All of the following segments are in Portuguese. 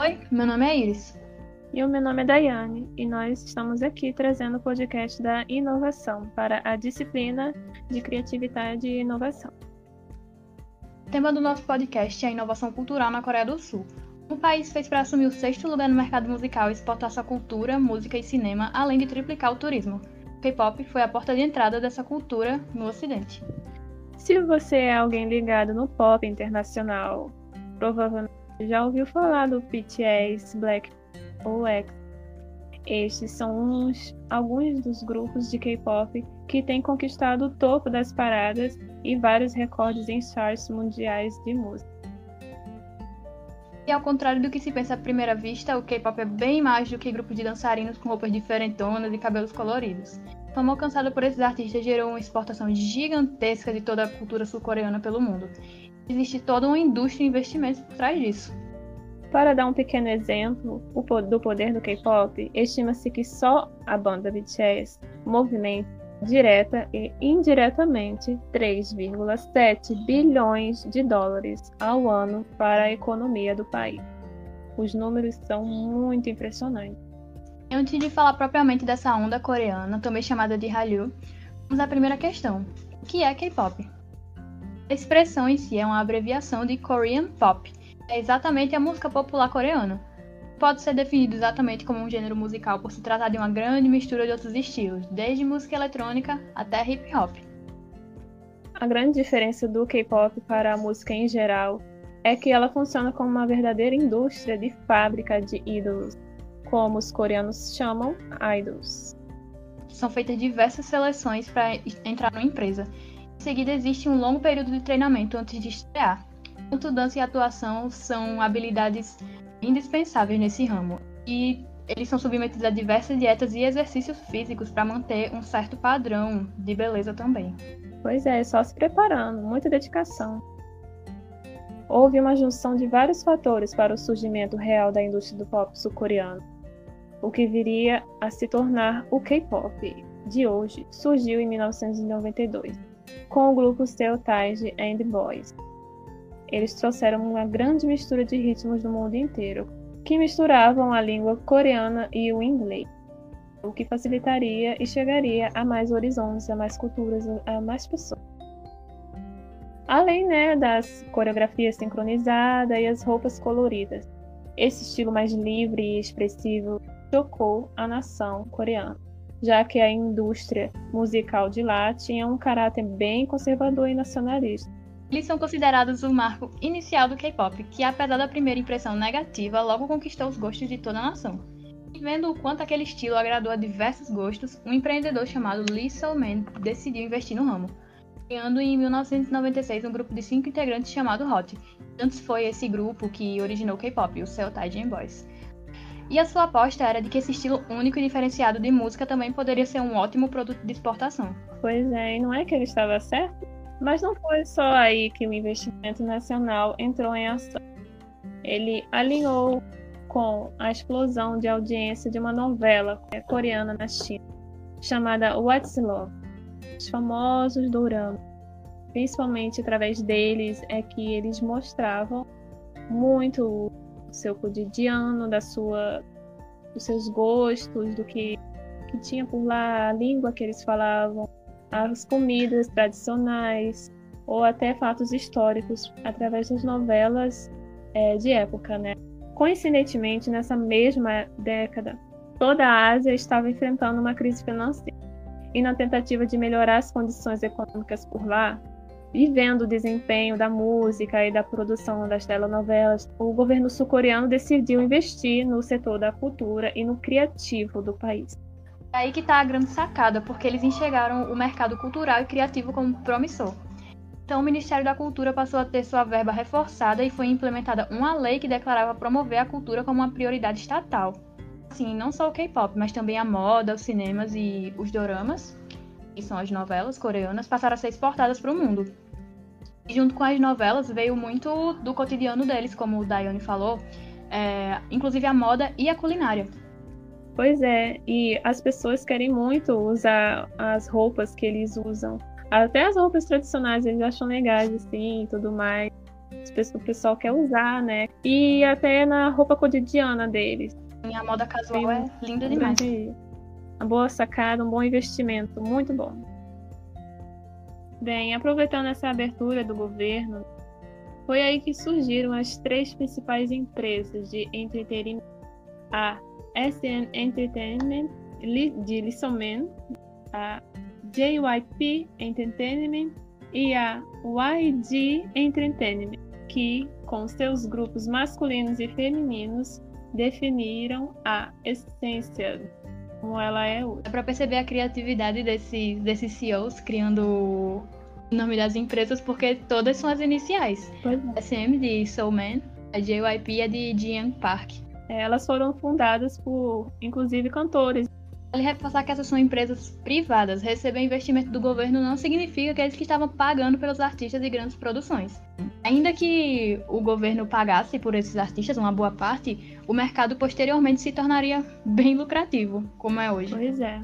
Oi, meu nome é Iris. E o meu nome é Daiane, e nós estamos aqui trazendo o podcast da inovação para a disciplina de criatividade e inovação. O tema do nosso podcast é a inovação cultural na Coreia do Sul. O país fez para assumir o sexto lugar no mercado musical e exportar sua cultura, música e cinema, além de triplicar o turismo. K-pop foi a porta de entrada dessa cultura no Ocidente. Se você é alguém ligado no pop internacional, provavelmente já ouviu falar do BTS, Black ou X. Estes são uns, alguns dos grupos de K-pop que têm conquistado o topo das paradas e vários recordes em charts mundiais de música. E ao contrário do que se pensa à primeira vista, o K-pop é bem mais do que grupo de dançarinos com roupas diferentonas e cabelos coloridos. Fama alcançada por esses artistas gerou uma exportação gigantesca de toda a cultura sul-coreana pelo mundo. Existe toda uma indústria e investimentos por trás disso. Para dar um pequeno exemplo do poder do K-pop, estima-se que só a banda BTS movimenta direta e indiretamente 3,7 bilhões de dólares ao ano para a economia do país. Os números são muito impressionantes. Antes de falar propriamente dessa onda coreana, também chamada de Hallyu, vamos à primeira questão. O que é K-pop? A expressão em si é uma abreviação de Korean Pop. É exatamente a música popular coreana, pode ser definido exatamente como um gênero musical por se tratar de uma grande mistura de outros estilos, desde música eletrônica até hip hop. A grande diferença do K-pop para a música em geral é que ela funciona como uma verdadeira indústria de fábrica de ídolos, como os coreanos chamam idols. São feitas diversas seleções para entrar numa empresa. Em seguida, existe um longo período de treinamento antes de estrear. Tanto dança e atuação são habilidades indispensáveis nesse ramo e eles são submetidos a diversas dietas e exercícios físicos para manter um certo padrão de beleza também. Pois é, só se preparando, muita dedicação. Houve uma junção de vários fatores para o surgimento real da indústria do pop sul-coreano. O que viria a se tornar o K-pop de hoje surgiu em 1992, com o grupo Steeltide and Boys, eles trouxeram uma grande mistura de ritmos do mundo inteiro, que misturavam a língua coreana e o inglês, o que facilitaria e chegaria a mais horizontes, a mais culturas, a mais pessoas. Além né, das coreografias sincronizadas e as roupas coloridas, esse estilo mais livre e expressivo chocou a nação coreana, já que a indústria musical de lá tinha um caráter bem conservador e nacionalista eles são considerados o marco inicial do K-pop, que apesar da primeira impressão negativa, logo conquistou os gostos de toda a nação. E vendo o quanto aquele estilo agradou a diversos gostos, um empreendedor chamado Lee So-man decidiu investir no ramo, criando em 1996 um grupo de cinco integrantes chamado Hot. Antes foi esse grupo que originou o K-pop, o Seotaiji Boys. E a sua aposta era de que esse estilo único e diferenciado de música também poderia ser um ótimo produto de exportação. Pois é, e não é que ele estava certo? Mas não foi só aí que o investimento nacional entrou em ação. Ele alinhou com a explosão de audiência de uma novela coreana na China, chamada What's Love. Os famosos doramas, principalmente através deles, é que eles mostravam muito o seu cotidiano, da sua, dos seus gostos, do que, que tinha por lá, a língua que eles falavam, as comidas tradicionais ou até fatos históricos através das novelas é, de época, né? Coincidentemente, nessa mesma década, toda a Ásia estava enfrentando uma crise financeira. E na tentativa de melhorar as condições econômicas por lá, e vendo o desempenho da música e da produção das telenovelas, o governo sul-coreano decidiu investir no setor da cultura e no criativo do país. É aí que está a grande sacada, porque eles enxergaram o mercado cultural e criativo como promissor. Então, o Ministério da Cultura passou a ter sua verba reforçada e foi implementada uma lei que declarava promover a cultura como uma prioridade estatal. Assim, não só o K-pop, mas também a moda, os cinemas e os doramas, que são as novelas coreanas, passaram a ser exportadas para o mundo. E junto com as novelas veio muito do cotidiano deles, como o Daiane falou, é, inclusive a moda e a culinária. Pois é, e as pessoas querem muito usar as roupas que eles usam. Até as roupas tradicionais eles acham legais, assim, e tudo mais. o pessoal quer usar, né? E até na roupa cotidiana deles. E a moda casual é linda demais. Uma boa sacada, um bom investimento, muito bom. Bem, aproveitando essa abertura do governo, foi aí que surgiram as três principais empresas de entretenimento: a SN Entertainment de Lissomen, a JYP Entertainment e a YG Entertainment, que, com seus grupos masculinos e femininos, definiram a essência como ela é hoje. É para perceber a criatividade desses, desses CEOs criando o nome das empresas, porque todas são as iniciais. É. SM de Soulman, a JYP é de Jian Park. Elas foram fundadas por, inclusive, cantores Vale reforçar que essas são empresas privadas. Receber investimento do governo não significa que eles que estavam pagando pelos artistas e grandes produções. Ainda que o governo pagasse por esses artistas uma boa parte, o mercado posteriormente se tornaria bem lucrativo, como é hoje. Pois é.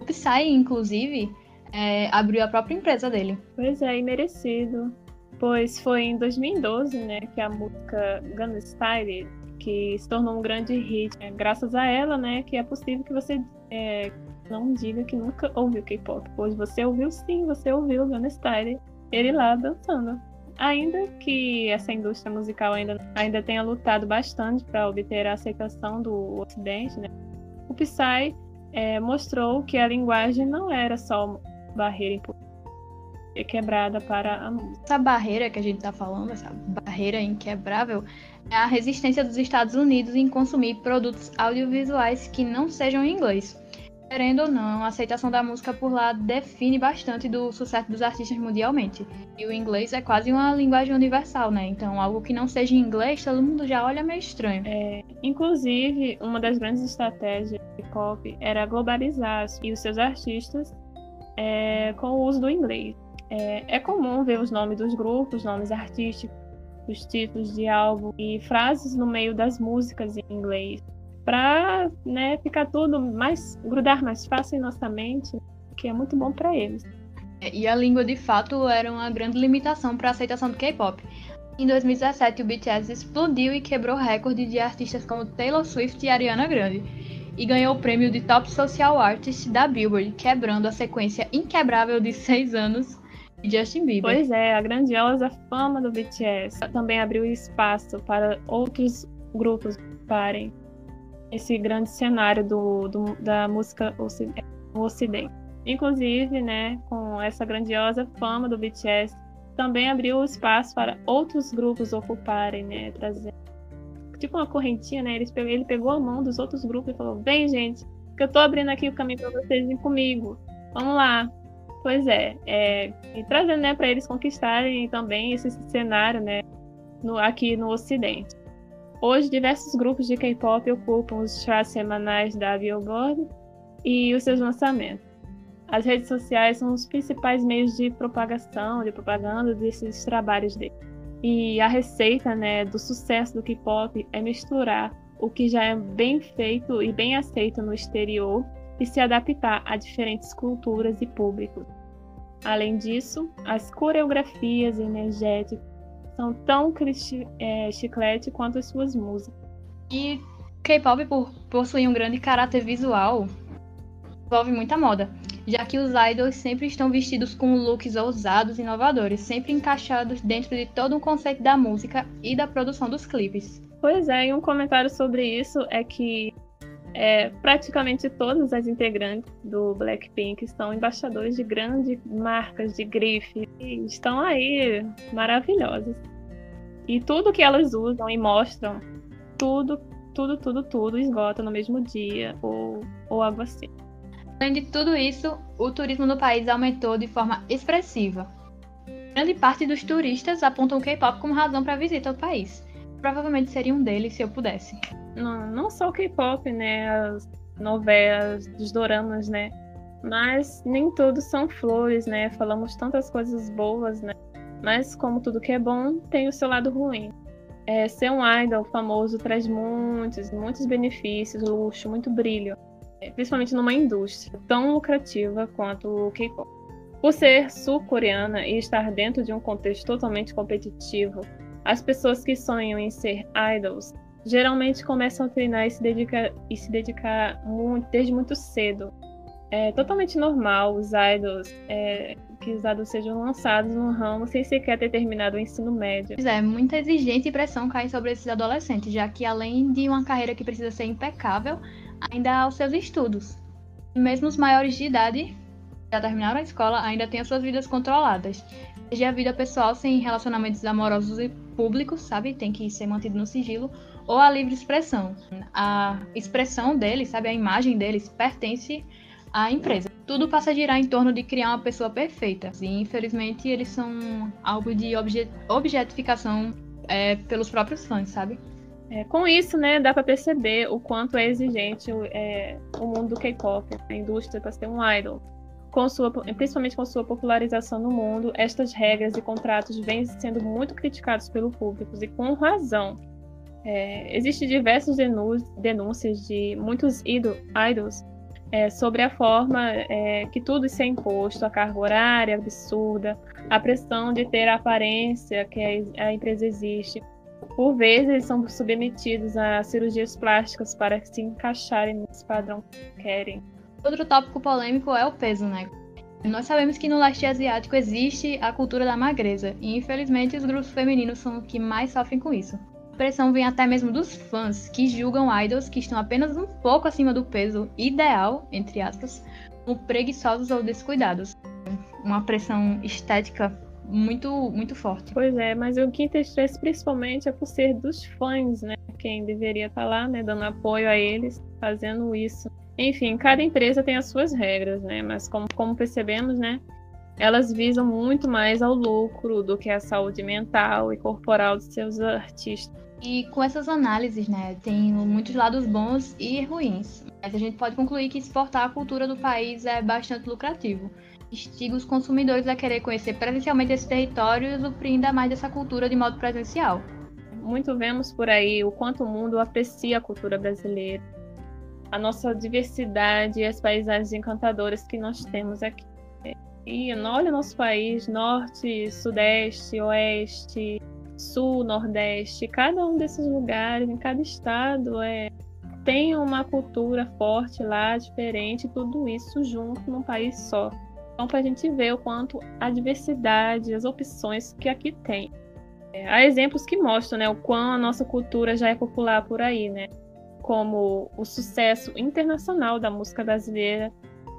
O Psy, inclusive, é, abriu a própria empresa dele. Pois é, e merecido. Pois foi em 2012, né, que a música Gun Style que se tornou um grande hit. É graças a ela, né, que é possível que você é, não diga que nunca ouviu K-pop, pois você ouviu sim, você ouviu o Gun Style, ele lá dançando. Ainda que essa indústria musical ainda, ainda tenha lutado bastante para obter a aceitação do Ocidente, né, o Psy é, mostrou que a linguagem não era só barreira quebrada para a música. Essa barreira que a gente está falando, essa barreira inquebrável, é a resistência dos Estados Unidos em consumir produtos audiovisuais que não sejam em inglês. Querendo ou não, a aceitação da música por lá define bastante do sucesso dos artistas mundialmente. E o inglês é quase uma linguagem universal, né? Então, algo que não seja em inglês, todo mundo já olha meio estranho. É, inclusive, uma das grandes estratégias do pop era globalizar e os seus artistas é, com o uso do inglês. É, é comum ver os nomes dos grupos, nomes artísticos, os títulos de álbum e frases no meio das músicas em inglês, para né, ficar tudo mais grudar mais fácil em nossa mente, que é muito bom para eles. É, e a língua de fato era uma grande limitação para a aceitação do K-pop. Em 2017, o BTS explodiu e quebrou recorde de artistas como Taylor Swift e Ariana Grande, e ganhou o prêmio de Top Social Artist da Billboard, quebrando a sequência inquebrável de seis anos Justin Bieber. Pois é, a grandiosa fama do BTS também abriu espaço para outros grupos ocuparem esse grande cenário do, do da música Ocidente. Inclusive, né, com essa grandiosa fama do BTS, também abriu espaço para outros grupos ocuparem, né, tipo uma correntinha, né? Ele pegou, ele pegou a mão dos outros grupos e falou: "Vem, gente, que eu tô abrindo aqui o caminho para vocês virem comigo. Vamos lá, Pois é, é e trazendo né, para eles conquistarem também esse cenário né, no, aqui no Ocidente. Hoje, diversos grupos de K-pop ocupam os charts semanais da Billboard e os seus lançamentos. As redes sociais são os principais meios de propagação, de propaganda desses trabalhos deles. E a receita né, do sucesso do K-pop é misturar o que já é bem feito e bem aceito no exterior e se adaptar a diferentes culturas e públicos. Além disso, as coreografias energéticas são tão é, chiclete quanto as suas músicas. E K-pop, por possuir um grande caráter visual, envolve muita moda, já que os idols sempre estão vestidos com looks ousados e inovadores, sempre encaixados dentro de todo um conceito da música e da produção dos clipes. Pois é, e um comentário sobre isso é que é, praticamente todas as integrantes do Blackpink são embaixadores de grandes marcas de grife e estão aí maravilhosas. E tudo que elas usam e mostram, tudo, tudo, tudo, tudo esgota no mesmo dia ou, ou algo assim. Além de tudo isso, o turismo no país aumentou de forma expressiva. Grande parte dos turistas apontam o K-pop como razão para a visita ao país. Provavelmente seria um deles se eu pudesse não, não só o K-pop, né? As novelas, os doramas, né? Mas nem todos são flores, né? Falamos tantas coisas boas, né? Mas como tudo que é bom, tem o seu lado ruim. É, ser um idol famoso traz muitos, muitos benefícios, luxo, muito brilho, é, principalmente numa indústria tão lucrativa quanto o K-pop. Por ser sul-coreana e estar dentro de um contexto totalmente competitivo, As pessoas que sonham em ser idols geralmente começam a treinar e se dedicar, e se dedicar muito, desde muito cedo. É totalmente normal os idols, é, que os idols sejam lançados no ramo sem sequer ter terminado o ensino médio. Pois é, muita exigência e pressão cai sobre esses adolescentes, já que além de uma carreira que precisa ser impecável, ainda há os seus estudos. Mesmo os maiores de idade, já terminaram a escola, ainda têm as suas vidas controladas. Seja a vida pessoal sem relacionamentos amorosos e públicos, sabe? Tem que ser mantido no sigilo, ou a livre expressão. A expressão deles, sabe? A imagem deles pertence à empresa. Tudo passa a girar em torno de criar uma pessoa perfeita. E infelizmente eles são algo de objet objetificação é, pelos próprios fãs, sabe? É, com isso, né, dá para perceber o quanto é exigente é, o mundo do K-pop, a indústria para ser um idol. Com sua, principalmente com sua popularização no mundo, estas regras e contratos vêm sendo muito criticados pelo público e com razão. É, Existem diversas denúncias de muitos idols é, sobre a forma é, que tudo isso é imposto, a carga horária absurda, a pressão de ter a aparência que a, a empresa existe. Por vezes, eles são submetidos a cirurgias plásticas para se encaixarem nesse padrão que querem. Outro tópico polêmico é o peso, né? Nós sabemos que no leste asiático existe a cultura da magreza, e infelizmente os grupos femininos são os que mais sofrem com isso. A pressão vem até mesmo dos fãs, que julgam idols que estão apenas um pouco acima do peso ideal, entre aspas, como preguiçosos ou descuidados. Uma pressão estética muito, muito forte. Pois é, mas o que estresse principalmente é por ser dos fãs, né? Quem deveria estar lá, né, dando apoio a eles, fazendo isso. Enfim, cada empresa tem as suas regras, né? Mas como, como percebemos, né? Elas visam muito mais ao lucro do que a saúde mental e corporal de seus artistas. E com essas análises, né, tem muitos lados bons e ruins. Mas a gente pode concluir que exportar a cultura do país é bastante lucrativo instiga os consumidores a querer conhecer presencialmente esse território e usufruir ainda mais dessa cultura de modo presencial. Muito vemos por aí o quanto o mundo aprecia a cultura brasileira, a nossa diversidade e as paisagens encantadoras que nós temos aqui. E olha nosso país, norte, sudeste, oeste, sul, nordeste, cada um desses lugares, em cada estado, é, tem uma cultura forte lá, diferente, tudo isso junto num país só. Então, para a gente ver o quanto a diversidade, as opções que aqui tem. É, há exemplos que mostram né, o quão a nossa cultura já é popular por aí, né? Como o sucesso internacional da música brasileira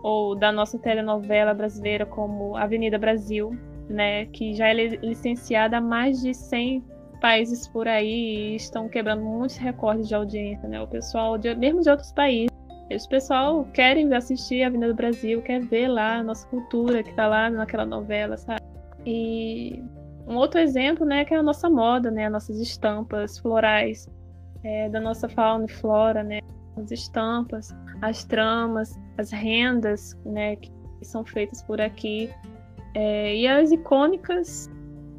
ou da nossa telenovela brasileira, como Avenida Brasil, né? Que já é licenciada a mais de 100 países por aí e estão quebrando muitos recordes de audiência, né? O pessoal, de, mesmo de outros países, esse pessoal querem assistir Avenida Brasil, quer ver lá a nossa cultura que tá lá naquela novela, sabe? E um outro exemplo, né, que é a nossa moda, né, as nossas estampas florais, é, da nossa fauna e flora, né, as estampas, as tramas, as rendas, né, que são feitas por aqui, é, e as icônicas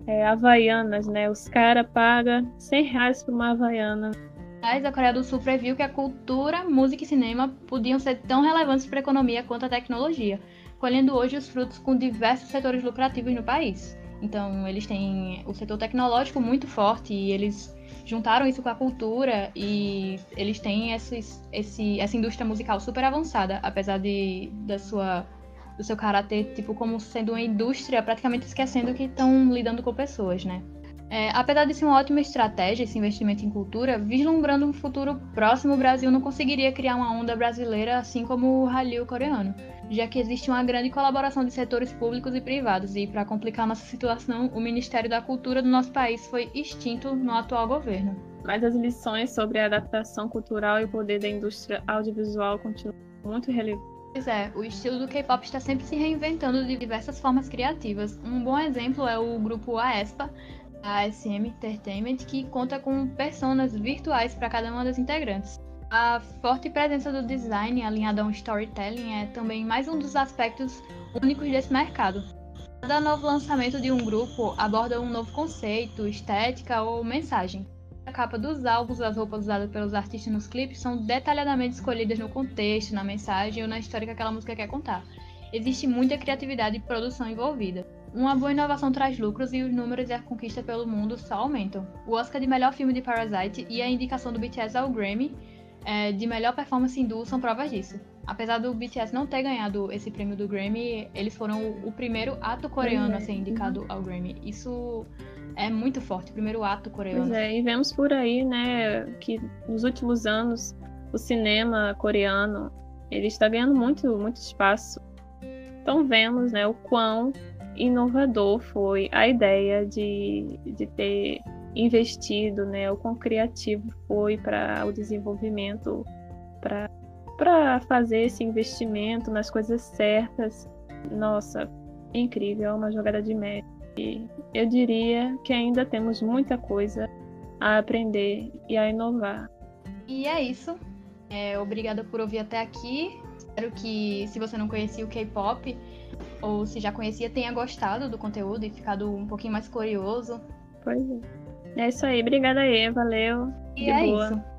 é, havaianas, né, os caras pagam 100 reais por uma havaiana, a Coreia do Sul previu que a cultura, música e cinema podiam ser tão relevantes para a economia quanto a tecnologia, colhendo hoje os frutos com diversos setores lucrativos no país. Então, eles têm o setor tecnológico muito forte e eles juntaram isso com a cultura e eles têm esses, esse, essa indústria musical super avançada, apesar de da sua do seu caráter tipo como sendo uma indústria, praticamente esquecendo que estão lidando com pessoas, né? É, apesar de ser uma ótima estratégia esse investimento em cultura, vislumbrando um futuro próximo, o Brasil não conseguiria criar uma onda brasileira assim como o Hallyu coreano, já que existe uma grande colaboração de setores públicos e privados, e para complicar nossa situação, o Ministério da Cultura do nosso país foi extinto no atual governo. Mas as lições sobre a adaptação cultural e o poder da indústria audiovisual continuam muito relevantes. Pois é, o estilo do K-pop está sempre se reinventando de diversas formas criativas. Um bom exemplo é o grupo aespa, a SM Entertainment, que conta com personas virtuais para cada uma das integrantes. A forte presença do design alinhado a um storytelling é também mais um dos aspectos únicos desse mercado. Cada novo lançamento de um grupo aborda um novo conceito, estética ou mensagem. A capa dos álbuns, as roupas usadas pelos artistas nos clipes são detalhadamente escolhidas no contexto, na mensagem ou na história que aquela música quer contar. Existe muita criatividade e produção envolvida. Uma boa inovação traz lucros e os números e a conquista pelo mundo só aumentam. O Oscar de melhor filme de Parasite e a indicação do BTS ao Grammy é, de melhor performance hindu são provas disso. Apesar do BTS não ter ganhado esse prêmio do Grammy, eles foram o, o primeiro ato coreano a ser indicado ao Grammy. Isso é muito forte, o primeiro ato coreano. Pois é, e vemos por aí, né, que nos últimos anos o cinema coreano ele está ganhando muito, muito espaço. Então vemos, né, o quão inovador foi a ideia de, de ter investido, né, o quão criativo foi para o desenvolvimento, para fazer esse investimento nas coisas certas. Nossa, incrível, é uma jogada de mérito. E eu diria que ainda temos muita coisa a aprender e a inovar. E é isso. É, obrigada por ouvir até aqui. Espero que, se você não conhecia o K-pop, ou se já conhecia, tenha gostado do conteúdo e ficado um pouquinho mais curioso. Pois é. É isso aí. Obrigada aí. Valeu. E De é boa. isso.